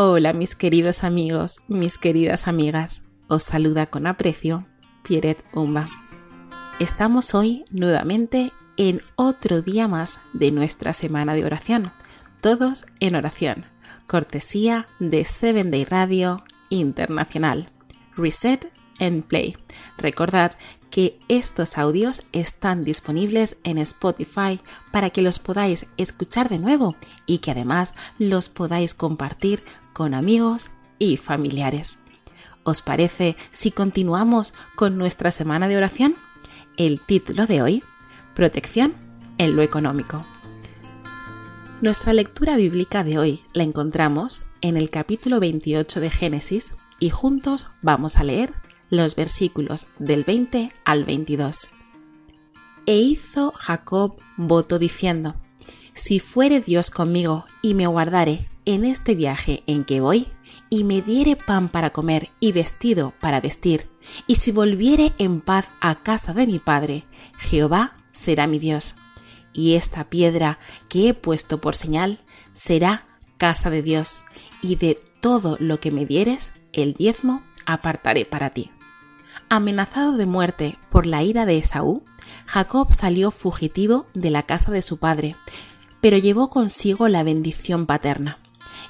Hola mis queridos amigos, mis queridas amigas. Os saluda con aprecio Pierret Umba. Estamos hoy nuevamente en otro día más de nuestra semana de oración. Todos en oración. Cortesía de Seven Day Radio Internacional. Reset and Play. Recordad que estos audios están disponibles en Spotify para que los podáis escuchar de nuevo y que además los podáis compartir con amigos y familiares. ¿Os parece si continuamos con nuestra semana de oración? El título de hoy, Protección en lo económico. Nuestra lectura bíblica de hoy la encontramos en el capítulo 28 de Génesis y juntos vamos a leer los versículos del 20 al 22. E hizo Jacob voto diciendo, Si fuere Dios conmigo y me guardare en este viaje en que voy, y me diere pan para comer y vestido para vestir, y si volviere en paz a casa de mi padre, Jehová será mi Dios, y esta piedra que he puesto por señal será casa de Dios, y de todo lo que me dieres, el diezmo apartaré para ti. Amenazado de muerte por la ira de Esaú, Jacob salió fugitivo de la casa de su padre, pero llevó consigo la bendición paterna.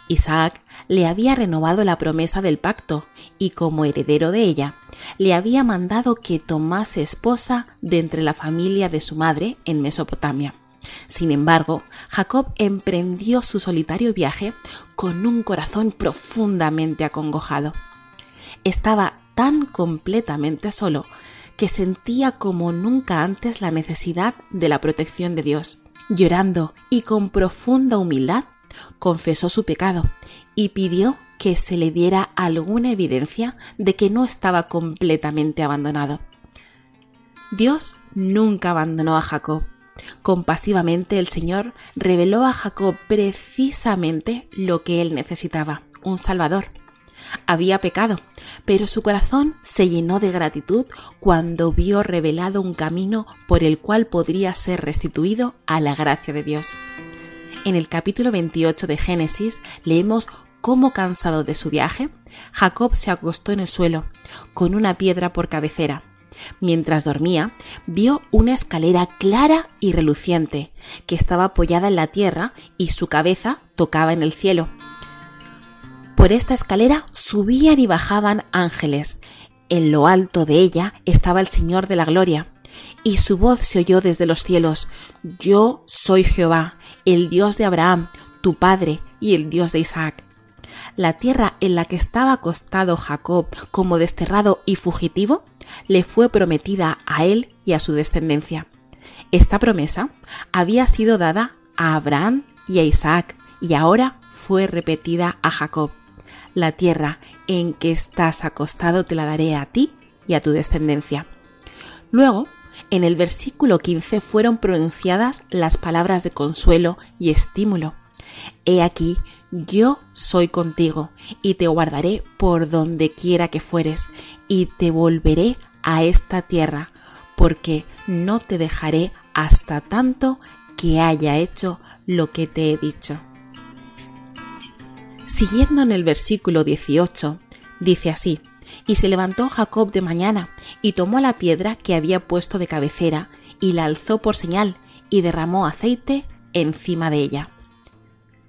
Isaac le había renovado la promesa del pacto y como heredero de ella, le había mandado que tomase esposa de entre la familia de su madre en Mesopotamia. Sin embargo, Jacob emprendió su solitario viaje con un corazón profundamente acongojado. Estaba tan completamente solo que sentía como nunca antes la necesidad de la protección de Dios. Llorando y con profunda humildad, confesó su pecado y pidió que se le diera alguna evidencia de que no estaba completamente abandonado. Dios nunca abandonó a Jacob. Compasivamente el Señor reveló a Jacob precisamente lo que él necesitaba, un Salvador. Había pecado, pero su corazón se llenó de gratitud cuando vio revelado un camino por el cual podría ser restituido a la gracia de Dios. En el capítulo 28 de Génesis leemos cómo cansado de su viaje, Jacob se acostó en el suelo, con una piedra por cabecera. Mientras dormía, vio una escalera clara y reluciente, que estaba apoyada en la tierra y su cabeza tocaba en el cielo. Por esta escalera subían y bajaban ángeles. En lo alto de ella estaba el Señor de la Gloria, y su voz se oyó desde los cielos, Yo soy Jehová, el Dios de Abraham, tu padre, y el Dios de Isaac. La tierra en la que estaba acostado Jacob como desterrado y fugitivo le fue prometida a él y a su descendencia. Esta promesa había sido dada a Abraham y a Isaac y ahora fue repetida a Jacob. La tierra en que estás acostado te la daré a ti y a tu descendencia. Luego en el versículo 15 fueron pronunciadas las palabras de consuelo y estímulo. He aquí, yo soy contigo, y te guardaré por donde quiera que fueres, y te volveré a esta tierra, porque no te dejaré hasta tanto que haya hecho lo que te he dicho. Siguiendo en el versículo 18, dice así, y se levantó Jacob de mañana, y tomó la piedra que había puesto de cabecera, y la alzó por señal, y derramó aceite encima de ella.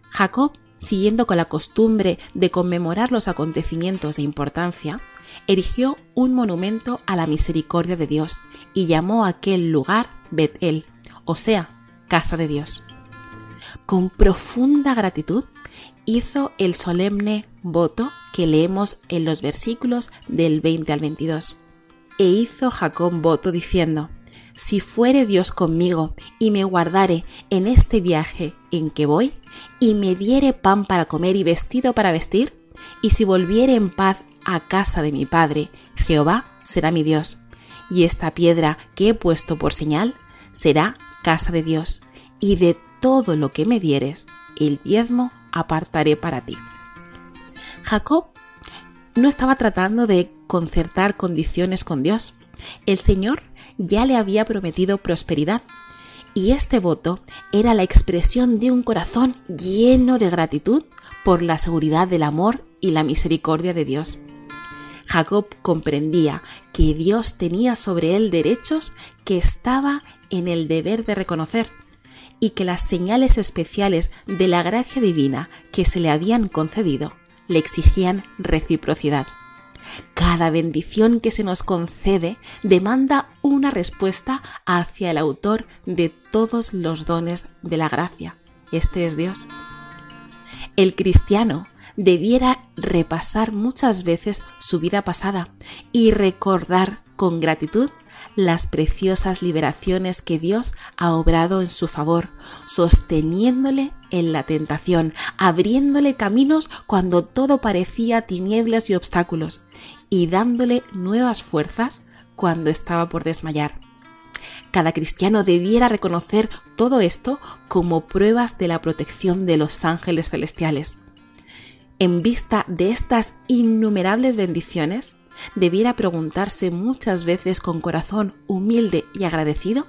Jacob, siguiendo con la costumbre de conmemorar los acontecimientos de importancia, erigió un monumento a la misericordia de Dios y llamó a aquel lugar Betel, o sea, casa de Dios. Con profunda gratitud hizo el solemne voto que leemos en los versículos del 20 al 22. E hizo Jacob voto diciendo, Si fuere Dios conmigo y me guardare en este viaje en que voy, y me diere pan para comer y vestido para vestir, y si volviere en paz a casa de mi padre, Jehová será mi Dios, y esta piedra que he puesto por señal será casa de Dios, y de todo lo que me dieres, el diezmo apartaré para ti. Jacob no estaba tratando de concertar condiciones con Dios. El Señor ya le había prometido prosperidad Y este voto era la expresión de un corazón lleno de gratitud por la seguridad del amor y la misericordia de Dios. Jacob comprendía que Dios tenía sobre él derechos que estaba en el deber de reconocer y que las señales especiales de la gracia divina que se le habían concedido le exigían reciprocidad. Cada bendición que se nos concede demanda una respuesta hacia el autor de todos los dones de la gracia. Este es Dios. El cristiano debiera repasar muchas veces su vida pasada y recordar con gratitud las preciosas liberaciones que Dios ha obrado en su favor, sosteniéndole en la tentación, abriéndole caminos cuando todo parecía tinieblas y obstáculos, y dándole nuevas fuerzas cuando estaba por desmayar. Cada cristiano debiera reconocer todo esto como pruebas de la protección de los ángeles celestiales. En vista de estas innumerables bendiciones, debiera preguntarse muchas veces con corazón humilde y agradecido,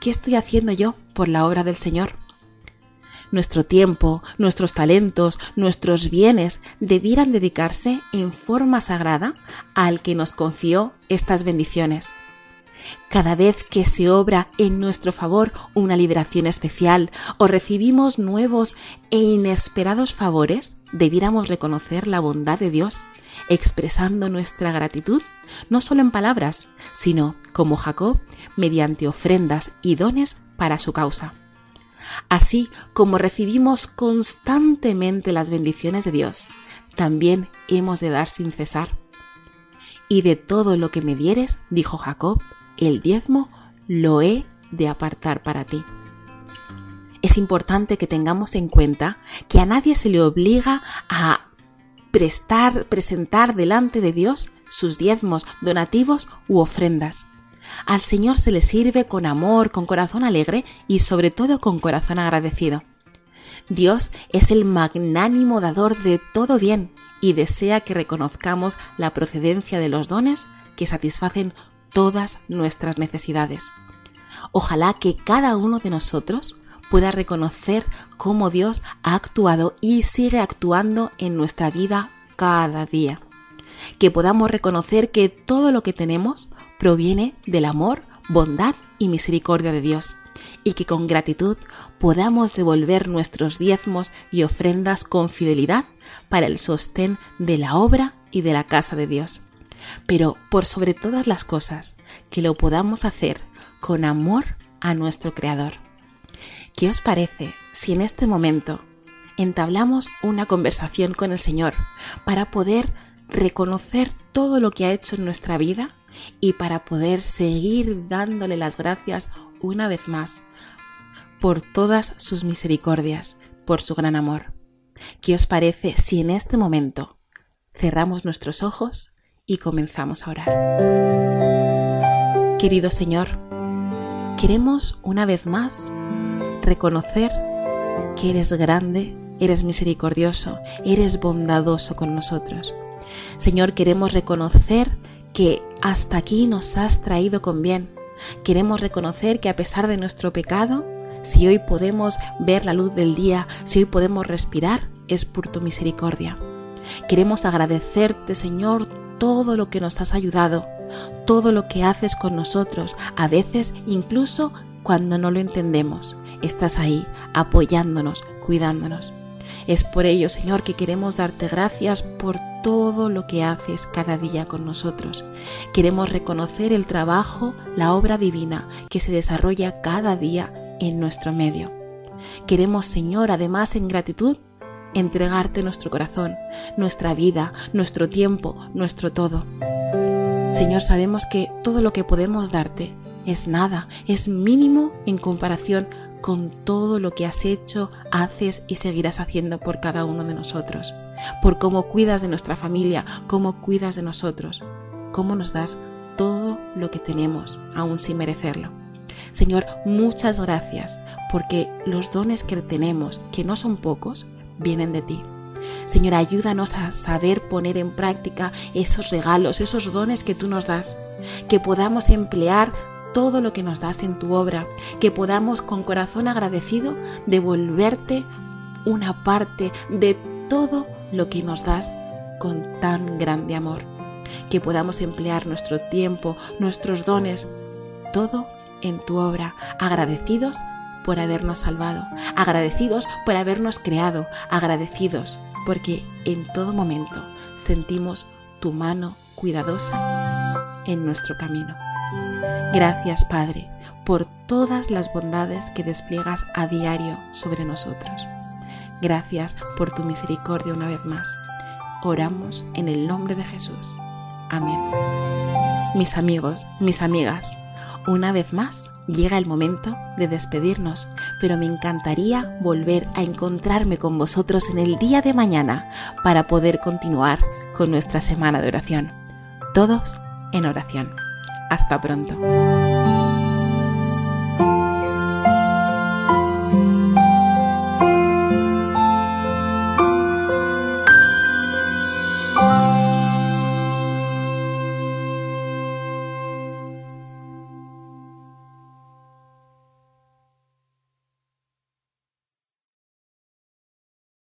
¿qué estoy haciendo yo por la obra del Señor? Nuestro tiempo, nuestros talentos, nuestros bienes debieran dedicarse en forma sagrada al que nos confió estas bendiciones. Cada vez que se obra en nuestro favor una liberación especial o recibimos nuevos e inesperados favores, debiéramos reconocer la bondad de Dios expresando nuestra gratitud no solo en palabras, sino, como Jacob, mediante ofrendas y dones para su causa. Así como recibimos constantemente las bendiciones de Dios, también hemos de dar sin cesar. Y de todo lo que me dieres, dijo Jacob, el diezmo lo he de apartar para ti. Es importante que tengamos en cuenta que a nadie se le obliga a prestar, presentar delante de Dios sus diezmos, donativos u ofrendas. Al Señor se le sirve con amor, con corazón alegre y sobre todo con corazón agradecido. Dios es el magnánimo dador de todo bien y desea que reconozcamos la procedencia de los dones que satisfacen todas nuestras necesidades. Ojalá que cada uno de nosotros pueda reconocer cómo Dios ha actuado y sigue actuando en nuestra vida cada día. Que podamos reconocer que todo lo que tenemos proviene del amor, bondad y misericordia de Dios y que con gratitud podamos devolver nuestros diezmos y ofrendas con fidelidad para el sostén de la obra y de la casa de Dios. Pero por sobre todas las cosas, que lo podamos hacer con amor a nuestro Creador. ¿Qué os parece si en este momento entablamos una conversación con el Señor para poder reconocer todo lo que ha hecho en nuestra vida y para poder seguir dándole las gracias una vez más por todas sus misericordias, por su gran amor. ¿Qué os parece si en este momento cerramos nuestros ojos y comenzamos a orar? Querido Señor, queremos una vez más reconocer que eres grande, eres misericordioso, eres bondadoso con nosotros. Señor, queremos reconocer que hasta aquí nos has traído con bien. Queremos reconocer que a pesar de nuestro pecado, si hoy podemos ver la luz del día, si hoy podemos respirar, es por tu misericordia. Queremos agradecerte, Señor, todo lo que nos has ayudado, todo lo que haces con nosotros, a veces incluso cuando no lo entendemos estás ahí apoyándonos, cuidándonos. Es por ello, Señor, que queremos darte gracias por todo lo que haces cada día con nosotros. Queremos reconocer el trabajo, la obra divina que se desarrolla cada día en nuestro medio. Queremos, Señor, además en gratitud, entregarte nuestro corazón, nuestra vida, nuestro tiempo, nuestro todo. Señor, sabemos que todo lo que podemos darte es nada, es mínimo en comparación con todo lo que has hecho, haces y seguirás haciendo por cada uno de nosotros, por cómo cuidas de nuestra familia, cómo cuidas de nosotros, cómo nos das todo lo que tenemos, aún sin merecerlo. Señor, muchas gracias, porque los dones que tenemos, que no son pocos, vienen de ti. Señor, ayúdanos a saber poner en práctica esos regalos, esos dones que tú nos das, que podamos emplear todo lo que nos das en tu obra, que podamos con corazón agradecido devolverte una parte de todo lo que nos das con tan grande amor, que podamos emplear nuestro tiempo, nuestros dones, todo en tu obra, agradecidos por habernos salvado, agradecidos por habernos creado, agradecidos porque en todo momento sentimos tu mano cuidadosa en nuestro camino. Gracias, Padre, por todas las bondades que despliegas a diario sobre nosotros. Gracias por tu misericordia una vez más. Oramos en el nombre de Jesús. Amén. Mis amigos, mis amigas, una vez más llega el momento de despedirnos, pero me encantaría volver a encontrarme con vosotros en el día de mañana para poder continuar con nuestra semana de oración. Todos en oración. Hasta pronto.